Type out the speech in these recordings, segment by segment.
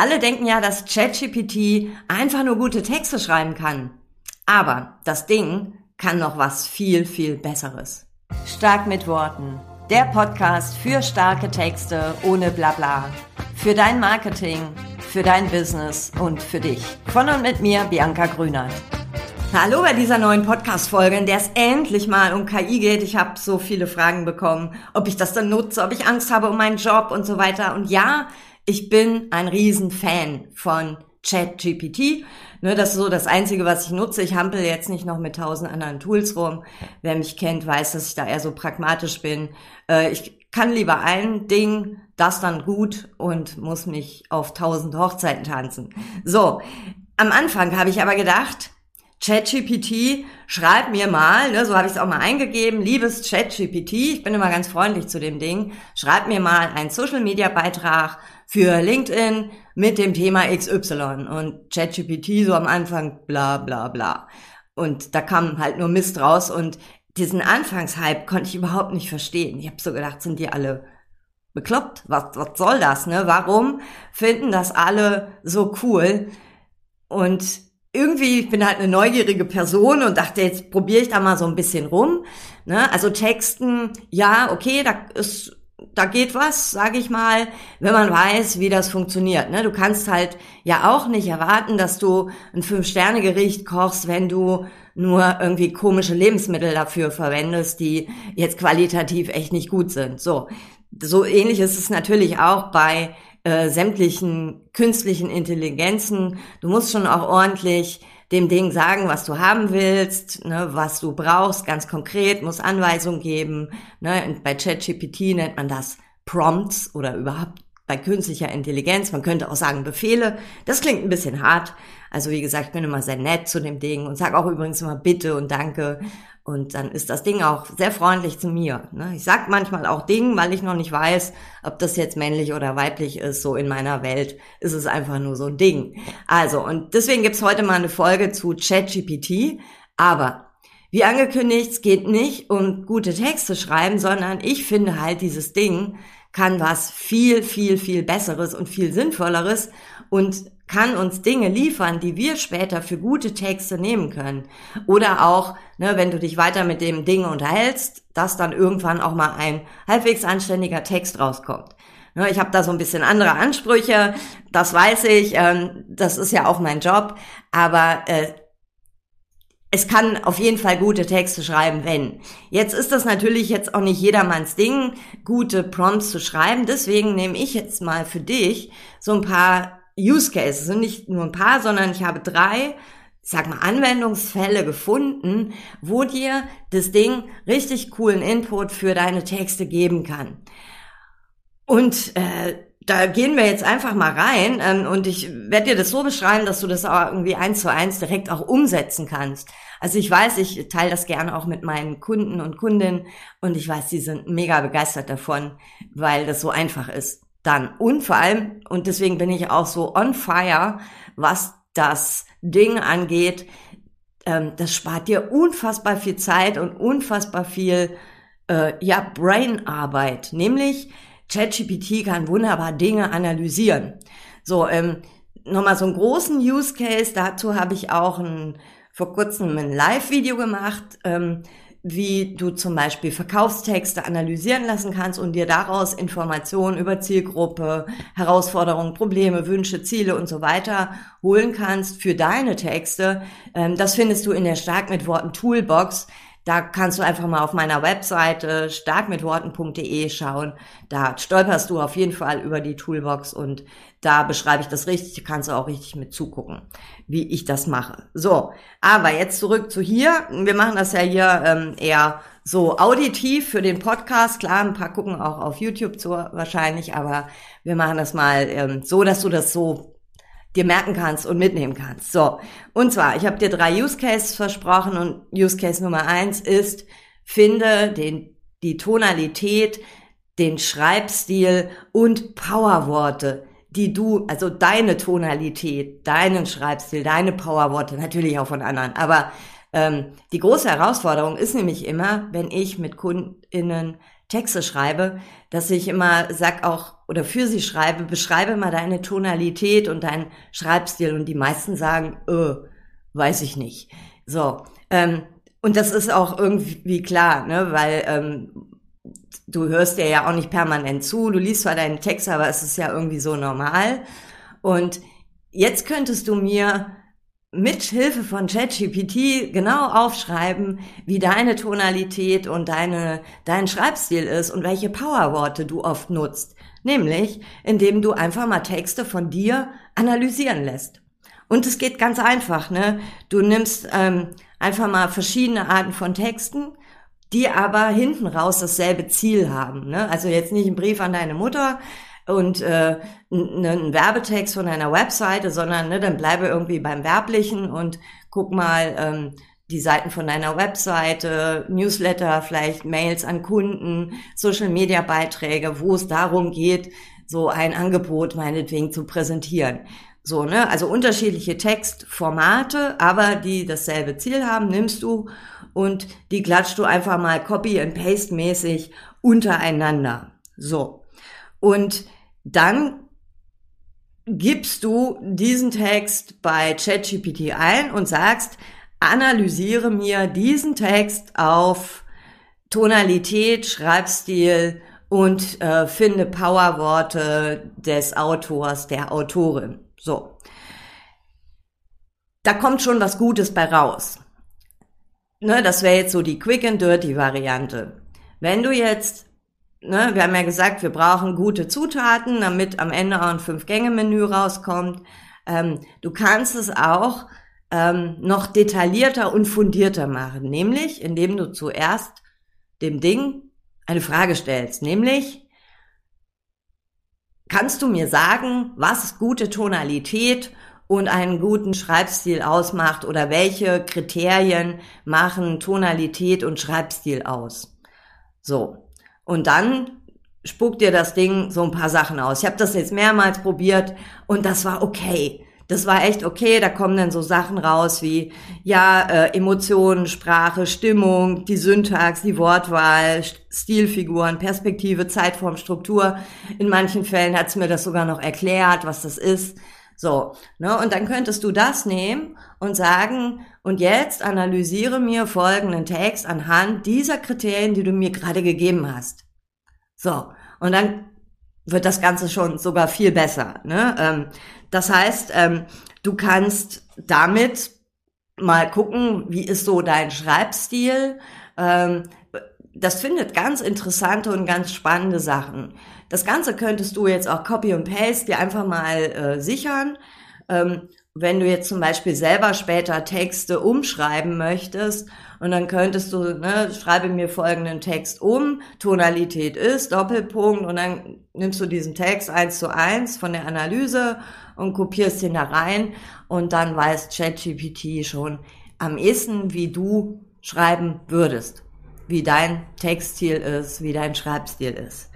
Alle denken ja, dass ChatGPT einfach nur gute Texte schreiben kann. Aber das Ding kann noch was viel, viel Besseres. Stark mit Worten. Der Podcast für starke Texte ohne Blabla. Für dein Marketing, für dein Business und für dich. Von und mit mir, Bianca Grünert. Hallo bei dieser neuen Podcast-Folge, in der es endlich mal um KI geht. Ich habe so viele Fragen bekommen, ob ich das dann nutze, ob ich Angst habe um meinen Job und so weiter. Und ja, ich bin ein Riesenfan von ChatGPT. Ne, das ist so das Einzige, was ich nutze. Ich hampel jetzt nicht noch mit tausend anderen Tools rum. Wer mich kennt, weiß, dass ich da eher so pragmatisch bin. Äh, ich kann lieber ein Ding, das dann gut und muss mich auf tausend Hochzeiten tanzen. So, am Anfang habe ich aber gedacht, ChatGPT, schreib mir mal, ne, so habe ich es auch mal eingegeben, liebes ChatGPT, ich bin immer ganz freundlich zu dem Ding, schreib mir mal einen Social-Media-Beitrag für LinkedIn mit dem Thema XY und ChatGPT so am Anfang bla bla bla. Und da kam halt nur Mist raus und diesen Anfangshype konnte ich überhaupt nicht verstehen. Ich habe so gedacht, sind die alle bekloppt? Was, was soll das? Ne? Warum finden das alle so cool? Und irgendwie, ich bin halt eine neugierige Person und dachte, jetzt probiere ich da mal so ein bisschen rum. Ne? Also Texten, ja, okay, da ist da geht was, sage ich mal, wenn man weiß, wie das funktioniert. Ne? Du kannst halt ja auch nicht erwarten, dass du ein Fünf-Sterne-Gericht kochst, wenn du nur irgendwie komische Lebensmittel dafür verwendest, die jetzt qualitativ echt nicht gut sind. So, so ähnlich ist es natürlich auch bei äh, sämtlichen künstlichen Intelligenzen. Du musst schon auch ordentlich dem Ding sagen, was du haben willst, ne, was du brauchst, ganz konkret, muss Anweisungen geben. Ne, und bei ChatGPT nennt man das Prompts oder überhaupt bei künstlicher Intelligenz. Man könnte auch sagen Befehle. Das klingt ein bisschen hart. Also wie gesagt, ich bin immer sehr nett zu dem Ding und sage auch übrigens immer Bitte und Danke und dann ist das Ding auch sehr freundlich zu mir. Ne? Ich sag manchmal auch Ding, weil ich noch nicht weiß, ob das jetzt männlich oder weiblich ist. So in meiner Welt ist es einfach nur so ein Ding. Also, und deswegen gibt's heute mal eine Folge zu ChatGPT. Aber wie angekündigt, es geht nicht um gute Texte schreiben, sondern ich finde halt, dieses Ding kann was viel, viel, viel Besseres und viel Sinnvolleres und kann uns Dinge liefern, die wir später für gute Texte nehmen können. Oder auch, ne, wenn du dich weiter mit dem Ding unterhältst, dass dann irgendwann auch mal ein halbwegs anständiger Text rauskommt. Ne, ich habe da so ein bisschen andere Ansprüche, das weiß ich, ähm, das ist ja auch mein Job, aber äh, es kann auf jeden Fall gute Texte schreiben, wenn. Jetzt ist das natürlich jetzt auch nicht jedermanns Ding, gute Prompts zu schreiben. Deswegen nehme ich jetzt mal für dich so ein paar Use Cases und nicht nur ein paar, sondern ich habe drei, sag mal, Anwendungsfälle gefunden, wo dir das Ding richtig coolen Input für deine Texte geben kann. Und äh, da gehen wir jetzt einfach mal rein ähm, und ich werde dir das so beschreiben, dass du das auch irgendwie eins zu eins direkt auch umsetzen kannst. Also ich weiß, ich teile das gerne auch mit meinen Kunden und Kundinnen und ich weiß, die sind mega begeistert davon, weil das so einfach ist dann. Und vor allem, und deswegen bin ich auch so on fire, was das Ding angeht, ähm, das spart dir unfassbar viel Zeit und unfassbar viel, äh, ja, Brainarbeit. Nämlich, ChatGPT kann wunderbar Dinge analysieren. So, ähm, nochmal so einen großen Use Case, dazu habe ich auch ein, vor kurzem ein Live-Video gemacht. Ähm, wie du zum Beispiel Verkaufstexte analysieren lassen kannst und dir daraus Informationen über Zielgruppe, Herausforderungen, Probleme, Wünsche, Ziele und so weiter holen kannst für deine Texte. Ähm, das findest du in der Stark mit Worten Toolbox. Da kannst du einfach mal auf meiner Webseite starkmitworten.de schauen. Da stolperst du auf jeden Fall über die Toolbox und da beschreibe ich das richtig, kannst du auch richtig mit zugucken, wie ich das mache. So, aber jetzt zurück zu hier. Wir machen das ja hier ähm, eher so auditiv für den Podcast. Klar, ein paar gucken auch auf YouTube zu wahrscheinlich, aber wir machen das mal ähm, so, dass du das so dir merken kannst und mitnehmen kannst. So, und zwar, ich habe dir drei Use Cases versprochen und Use Case Nummer eins ist, finde den, die Tonalität, den Schreibstil und Powerworte, die du, also deine Tonalität, deinen Schreibstil, deine Powerworte, natürlich auch von anderen, aber ähm, die große Herausforderung ist nämlich immer, wenn ich mit KundInnen Texte schreibe, dass ich immer sag auch, oder für sie schreibe, beschreibe mal deine Tonalität und deinen Schreibstil. Und die meisten sagen, äh, weiß ich nicht. So, ähm, und das ist auch irgendwie klar, ne, weil ähm, du hörst dir ja auch nicht permanent zu, du liest zwar deinen Text, aber es ist ja irgendwie so normal. Und jetzt könntest du mir mit Hilfe von ChatGPT genau aufschreiben, wie deine Tonalität und deine, dein Schreibstil ist und welche Powerworte du oft nutzt. Nämlich, indem du einfach mal Texte von dir analysieren lässt. Und es geht ganz einfach, ne? Du nimmst ähm, einfach mal verschiedene Arten von Texten, die aber hinten raus dasselbe Ziel haben. Ne? Also jetzt nicht ein Brief an deine Mutter, und äh, einen Werbetext von einer Webseite, sondern ne, dann bleibe irgendwie beim Werblichen und guck mal ähm, die Seiten von deiner Webseite, Newsletter, vielleicht Mails an Kunden, Social-Media-Beiträge, wo es darum geht, so ein Angebot meinetwegen zu präsentieren. So, ne? Also unterschiedliche Textformate, aber die dasselbe Ziel haben, nimmst du und die klatschst du einfach mal copy and paste mäßig untereinander. So. Und dann gibst du diesen Text bei ChatGPT ein und sagst, analysiere mir diesen Text auf Tonalität, Schreibstil und äh, finde Powerworte des Autors, der Autorin. So. Da kommt schon was Gutes bei raus. Ne, das wäre jetzt so die Quick and Dirty Variante. Wenn du jetzt ne, wir haben ja gesagt, wir brauchen gute Zutaten, damit am Ende auch ein Fünf-Gänge-Menü rauskommt. Ähm, du kannst es auch ähm, noch detaillierter und fundierter machen, nämlich indem du zuerst dem Ding eine Frage stellst, nämlich kannst du mir sagen, was gute Tonalität und einen guten Schreibstil ausmacht oder welche Kriterien machen Tonalität und Schreibstil aus? So, und dann spuckt dir das Ding so ein paar Sachen aus. Ich habe das jetzt mehrmals probiert und das war okay. Das war echt okay. Da kommen dann so Sachen raus wie ja äh, Emotionen, Sprache, Stimmung, die Syntax, die Wortwahl, Stilfiguren, Perspektive, Zeitform, Struktur. In manchen Fällen hat's mir das sogar noch erklärt, was das ist. So, ne, und dann könntest du das nehmen und sagen, und jetzt analysiere mir folgenden Text anhand dieser Kriterien, die du mir gerade gegeben hast. So, und dann wird das Ganze schon sogar viel besser. Ne? Ähm, das heißt, ähm, du kannst damit mal gucken, wie ist so dein Schreibstil. Ähm, das findet ganz interessante und ganz spannende Sachen. Das Ganze könntest du jetzt auch Copy und Paste dir einfach mal äh, sichern. Ähm, wenn du jetzt zum Beispiel selber später Texte umschreiben möchtest und dann könntest du, ne, schreibe mir folgenden Text um, Tonalität ist, Doppelpunkt und dann nimmst du diesen Text eins zu eins von der Analyse und kopierst ihn da rein und dann weiß ChatGPT schon am ehesten, wie du schreiben würdest, wie dein Textstil ist, wie dein Schreibstil ist.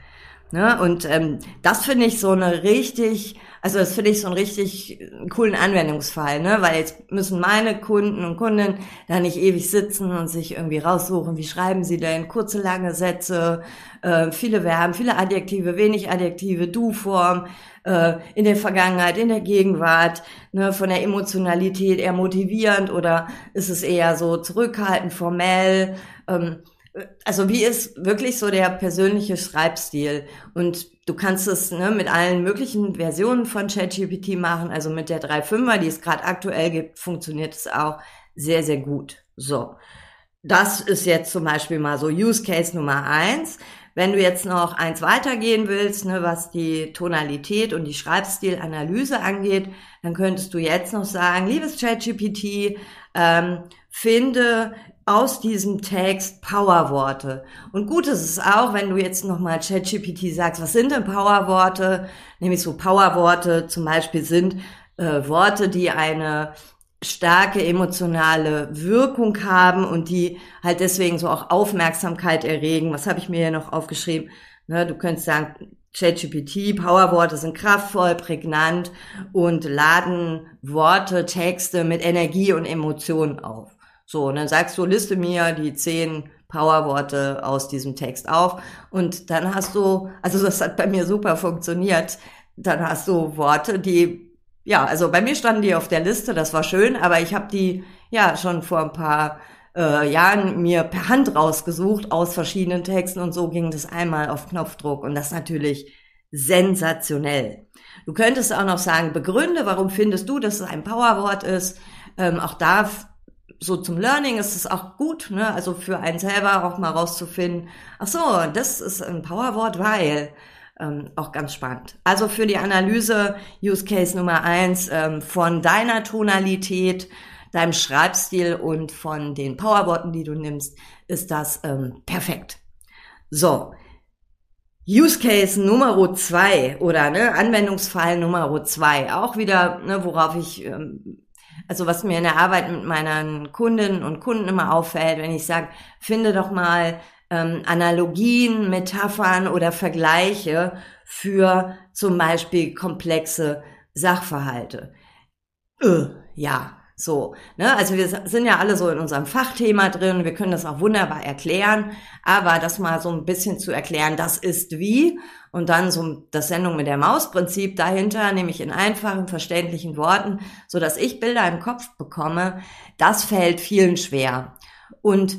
Ne? Und ähm, das finde ich so eine richtig, also das finde ich so einen richtig coolen Anwendungsfall, ne? Weil jetzt müssen meine Kunden und Kunden da nicht ewig sitzen und sich irgendwie raussuchen, wie schreiben sie denn kurze, lange Sätze, äh, viele Verben, viele Adjektive, wenig Adjektive, Du-Form, äh, in der Vergangenheit, in der Gegenwart, ne, von der Emotionalität eher motivierend oder ist es eher so zurückhaltend, formell, ähm, also wie ist wirklich so der persönliche Schreibstil? Und du kannst es ne, mit allen möglichen Versionen von ChatGPT machen. Also mit der 3.5er, die es gerade aktuell gibt, funktioniert es auch sehr, sehr gut. So. Das ist jetzt zum Beispiel mal so Use Case Nummer eins. Wenn du jetzt noch eins weitergehen willst, ne, was die Tonalität und die Schreibstilanalyse angeht, dann könntest du jetzt noch sagen, liebes ChatGPT, ähm, finde aus diesem Text Powerworte. Und gut ist es auch, wenn du jetzt nochmal ChatGPT sagst, was sind denn Powerworte? Nämlich so Powerworte zum Beispiel sind äh, Worte, die eine starke emotionale Wirkung haben und die halt deswegen so auch Aufmerksamkeit erregen. Was habe ich mir hier noch aufgeschrieben? Ne, du könntest sagen, ChatGPT, Powerworte sind kraftvoll, prägnant und laden Worte, Texte mit Energie und Emotionen auf. So, und dann sagst du, liste mir die zehn Powerworte aus diesem Text auf. Und dann hast du, also das hat bei mir super funktioniert, dann hast du Worte, die, ja, also bei mir standen die auf der Liste, das war schön, aber ich habe die ja schon vor ein paar äh, Jahren mir per Hand rausgesucht aus verschiedenen Texten und so ging das einmal auf Knopfdruck und das natürlich sensationell. Du könntest auch noch sagen, begründe, warum findest du, dass es ein Powerwort ist. Ähm, auch da so zum Learning ist es auch gut, ne? also für einen selber auch mal rauszufinden, ach so, das ist ein Powerwort, weil ähm, auch ganz spannend. Also für die Analyse Use Case Nummer eins ähm, von deiner Tonalität, deinem Schreibstil und von den Powerworten, die du nimmst, ist das ähm, perfekt. So. Use Case Nummer zwei oder ne, Anwendungsfall Nummer zwei, auch wieder, ne, worauf ich ähm, also was mir in der Arbeit mit meinen Kundinnen und Kunden immer auffällt, wenn ich sage, finde doch mal ähm, Analogien, Metaphern oder Vergleiche für zum Beispiel komplexe Sachverhalte. Äh, ja, so, ne? Also wir sind ja alle so in unserem Fachthema drin, wir können das auch wunderbar erklären, aber das mal so ein bisschen zu erklären, das ist wie und dann so das Sendung mit der Maus-Prinzip dahinter, nämlich in einfachen, verständlichen Worten, so dass ich Bilder im Kopf bekomme, das fällt vielen schwer. Und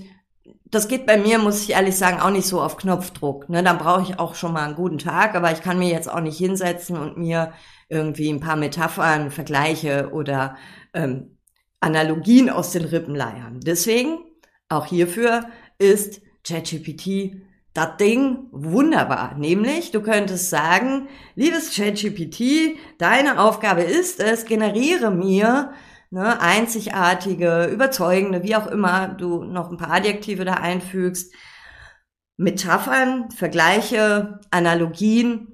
das geht bei mir, muss ich ehrlich sagen, auch nicht so auf Knopfdruck. Ne? Dann brauche ich auch schon mal einen guten Tag, aber ich kann mir jetzt auch nicht hinsetzen und mir irgendwie ein paar Metaphern, Vergleiche oder ähm, Analogien aus den Rippen leiern. Deswegen, auch hierfür ist ChatGPT das Ding wunderbar. Nämlich, du könntest sagen, liebes ChatGPT, deine Aufgabe ist es, generiere mir ne, einzigartige, überzeugende, wie auch immer du noch ein paar Adjektive da einfügst, Metaphern, Vergleiche, Analogien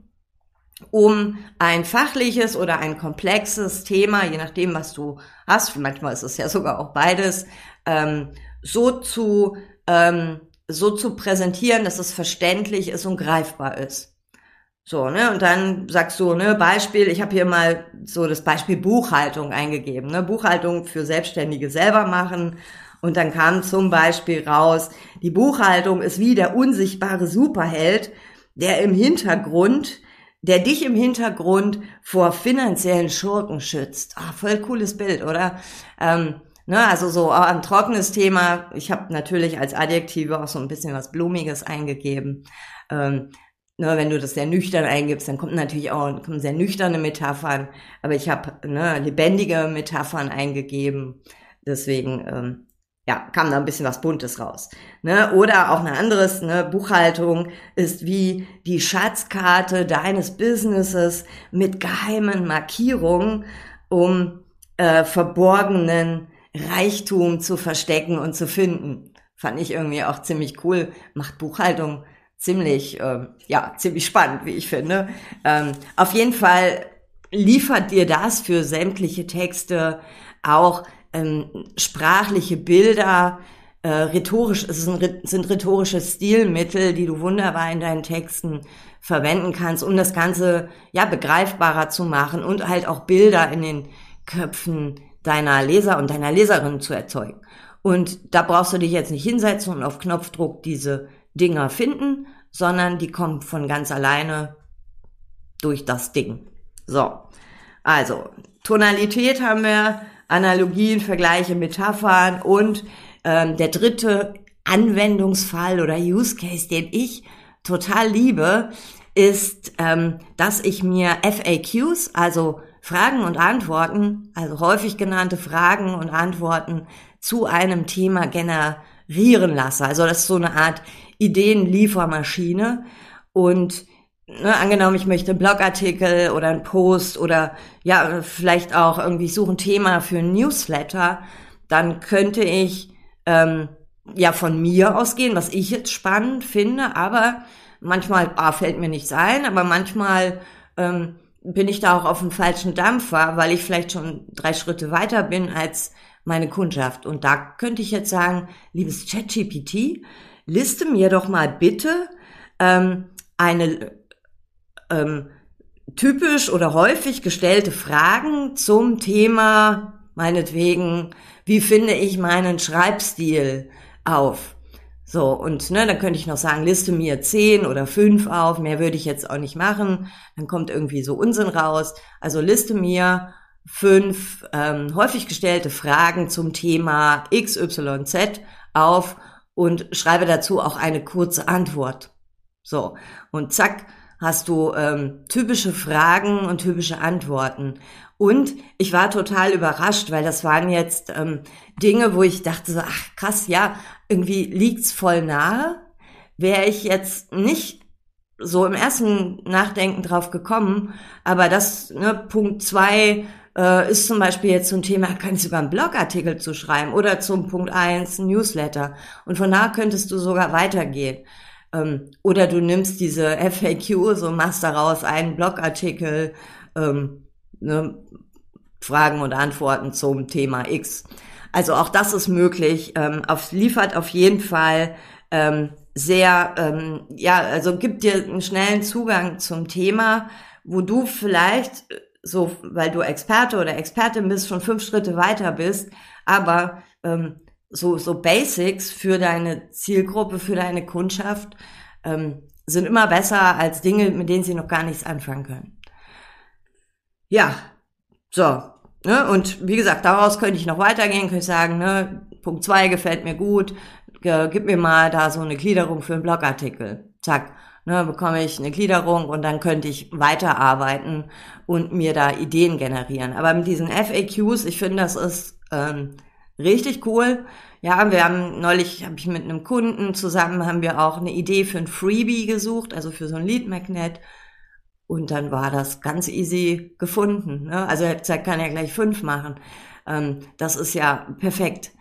um ein fachliches oder ein komplexes Thema, je nachdem, was du hast, manchmal ist es ja sogar auch beides, ähm, so zu ähm, so zu präsentieren, dass es verständlich ist und greifbar ist. So, ne, und dann sagst du, ne, Beispiel, ich habe hier mal so das Beispiel Buchhaltung eingegeben, ne, Buchhaltung für Selbstständige selber machen. Und dann kam zum Beispiel raus, die Buchhaltung ist wie der unsichtbare Superheld, der im Hintergrund der dich im Hintergrund vor finanziellen Schurken schützt. Ah, voll cooles Bild, oder? Ähm, ne, also so auch ein trockenes Thema. Ich habe natürlich als Adjektive auch so ein bisschen was Blumiges eingegeben. Ähm, ne, wenn du das sehr nüchtern eingibst, dann kommt natürlich auch kommen sehr nüchterne Metaphern. Aber ich habe ne, lebendige Metaphern eingegeben. Deswegen ähm, ja, kam da ein bisschen was Buntes raus. Ne? Oder auch eine anderes, ne? Buchhaltung ist wie die Schatzkarte deines Businesses mit geheimen Markierungen, um äh, verborgenen Reichtum zu verstecken und zu finden. Fand ich irgendwie auch ziemlich cool. Macht Buchhaltung ziemlich, äh, ja, ziemlich spannend, wie ich finde. Ähm, auf jeden Fall liefert dir das für sämtliche Texte auch ähm, sprachliche Bilder, äh, rhetorisch, es sind, sind rhetorische Stilmittel, die du wunderbar in deinen Texten verwenden kannst, um das Ganze ja begreifbarer zu machen und halt auch Bilder in den Köpfen deiner Leser und deiner Leserin zu erzeugen. Und da brauchst du dich jetzt nicht hinsetzen und auf Knopfdruck diese Dinger finden, sondern die kommen von ganz alleine durch das Ding. So. Also, Tonalität haben wir, Analogien, Vergleiche, Metaphern und ähm, der dritte Anwendungsfall oder Use Case, den ich total liebe, ist, ähm, dass ich mir FAQs, also Fragen und Antworten, also häufig genannte Fragen und Antworten zu einem Thema generieren lasse. Also das ist so eine Art Ideenliefermaschine und ne, angenommen, ich möchte einen Blogartikel oder einen Post oder ja, vielleicht auch irgendwie suche ein Thema für ein Newsletter, dann könnte ich ähm, ja von mir ausgehen, was ich jetzt spannend finde, aber manchmal ah, fällt mir nichts ein, aber manchmal ähm, bin ich da auch auf dem falschen Dampfer, weil ich vielleicht schon drei Schritte weiter bin als meine Kundschaft. Und da könnte ich jetzt sagen, liebes ChatGPT, liste mir doch mal bitte ähm, eine ähm, typisch oder häufig gestellte Fragen zum Thema, meinetwegen, wie finde ich meinen Schreibstil auf? So, und ne, dann könnte ich noch sagen, liste mir zehn oder fünf auf, mehr würde ich jetzt auch nicht machen. Dann kommt irgendwie so Unsinn raus. Also liste mir fünf ähm, häufig gestellte Fragen zum Thema XYZ auf und schreibe dazu auch eine kurze Antwort. So, und zack, hast du ähm, typische Fragen und typische Antworten. Und ich war total überrascht, weil das waren jetzt ähm, Dinge, wo ich dachte so, ach krass, ja, irgendwie liegt's voll nahe. Wäre ich jetzt nicht so im ersten Nachdenken drauf gekommen, aber das, ne, Punkt zwei äh, ist zum Beispiel jetzt so ein Thema, kann ich sogar einen Blogartikel zu schreiben oder zum Punkt eins ein Newsletter. Und von da könntest du sogar weitergehen. Ähm, oder du nimmst diese FAQ, so machst daraus einen Blogartikel, ähm, ne, Fragen und Antworten zum Thema X. Also auch das ist möglich. Ähm, auf, liefert auf jeden Fall ähm, sehr, ähm, ja, also gibt dir einen schnellen Zugang zum Thema, wo du vielleicht äh, so, weil du Experte oder Expertin bist, schon fünf Schritte weiter bist, aber ähm, so, so Basics für deine Zielgruppe, für deine Kundschaft ähm, sind immer besser als Dinge, mit denen sie noch gar nichts anfangen können. Ja, so. Ne? Und wie gesagt, daraus könnte ich noch weitergehen, könnte ich sagen, ne, Punkt zwei gefällt mir gut, gib mir mal da so eine Gliederung für einen Blogartikel. Zack, ne, bekomme ich eine Gliederung und dann könnte ich weiterarbeiten und mir da Ideen generieren. Aber mit diesen FAQs, ich finde, das ist ähm, richtig cool. Ja, wir haben neulich, habe ich mit einem Kunden zusammen, haben wir auch eine Idee für ein Freebie gesucht, also für so ein Lead Magnet. Und dann war das ganz easy gefunden. Ne? Also er kann ja gleich fünf machen. Ähm, das ist ja perfekt.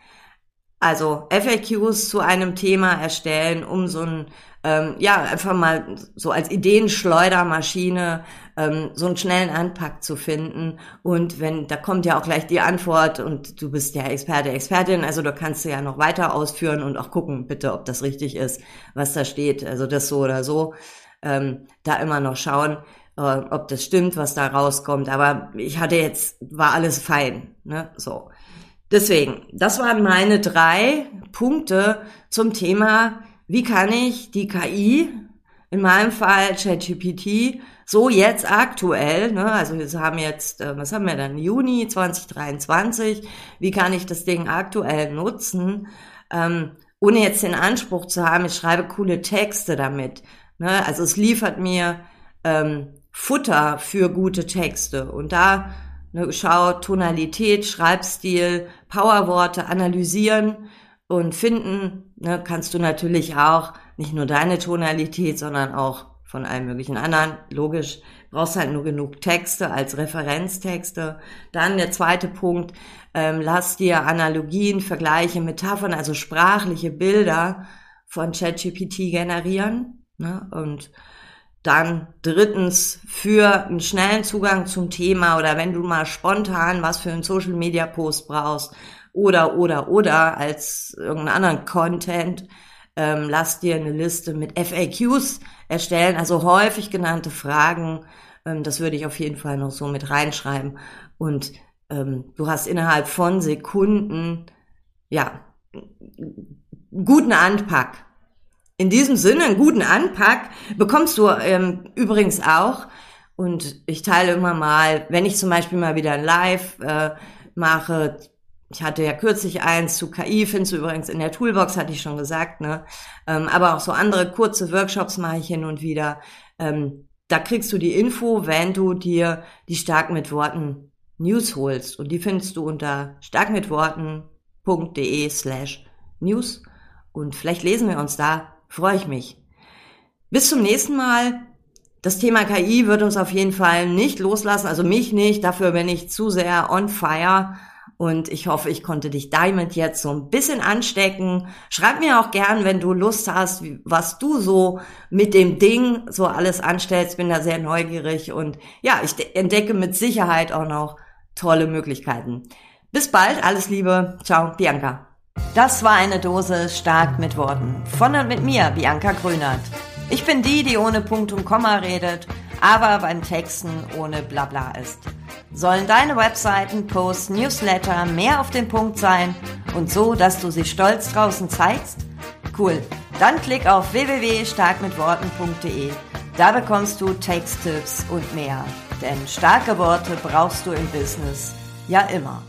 Also FAQs zu einem Thema erstellen, um so ein ähm, ja, einfach mal so als Ideenschleudermaschine ähm, so einen schnellen Anpack zu finden. Und wenn, da kommt ja auch gleich die Antwort und du bist ja Experte, Expertin, also du kannst ja noch weiter ausführen und auch gucken, bitte, ob das richtig ist, was da steht. Also das so oder so. Ähm, da immer noch schauen, äh, ob das stimmt, was da rauskommt. Aber ich hatte jetzt, war alles fein. Ne? So. Deswegen, das waren meine drei Punkte zum Thema wie kann ich die KI, in meinem Fall ChatGPT, so jetzt aktuell, ne, also wir haben jetzt, äh, was haben wir dann, Juni 2023, wie kann ich das Ding aktuell nutzen, ähm, ohne jetzt den Anspruch zu haben, ich schreibe coole Texte damit. Ne? Also es liefert mir ähm, Futter für gute Texte. Und da ne, schau Tonalität, Schreibstil, Powerworte analysieren und finden ne, kannst du natürlich auch nicht nur deine Tonalität, sondern auch von allen möglichen anderen. Logisch, brauchst halt nur genug Texte als Referenztexte. Dann der zweite Punkt, ähm, lass dir Analogien, Vergleiche, Metaphern, also sprachliche Bilder von ChatGPT generieren. Ne? Und dann drittens für einen schnellen Zugang zum Thema oder wenn du mal spontan was für einen Social Media Post brauchst, oder, oder, oder als irgendeinen anderen Content. Ähm, lass dir eine Liste mit FAQs erstellen, also häufig genannte Fragen. Ähm, das würde ich auf jeden Fall noch so mit reinschreiben. Und ähm, du hast innerhalb von Sekunden, ja, guten Anpack. In diesem Sinne, einen guten Anpack bekommst du ähm, übrigens auch. Und ich teile immer mal, wenn ich zum Beispiel mal wieder ein Live äh, mache, ich hatte ja kürzlich eins zu KI, findest du übrigens in der Toolbox, hatte ich schon gesagt, ne? Ähm, aber auch so andere kurze Workshops mache ich hin und wieder. Ähm, da kriegst du die Info, wenn du dir die Stark mit Worten News holst. Und die findest du unter starkmitworten.de slash news. Und vielleicht lesen wir uns da. Freue ich mich. Bis zum nächsten Mal. Das Thema KI wird uns auf jeden Fall nicht loslassen, also mich nicht. Dafür bin ich zu sehr on fire. Und ich hoffe, ich konnte dich damit jetzt so ein bisschen anstecken. Schreib mir auch gern, wenn du Lust hast, was du so mit dem Ding so alles anstellst. Bin da sehr neugierig und ja, ich entdecke mit Sicherheit auch noch tolle Möglichkeiten. Bis bald, alles Liebe. Ciao, Bianca. Das war eine Dose stark mit Worten. Von und mit mir, Bianca Grünert. Ich bin die, die ohne Punkt und Komma redet, aber beim Texten ohne Blabla ist. Sollen deine Webseiten, Posts, Newsletter mehr auf den Punkt sein und so, dass du sie stolz draußen zeigst? Cool. Dann klick auf www.starkmitworten.de. Da bekommst du Texttipps und mehr. Denn starke Worte brauchst du im Business ja immer.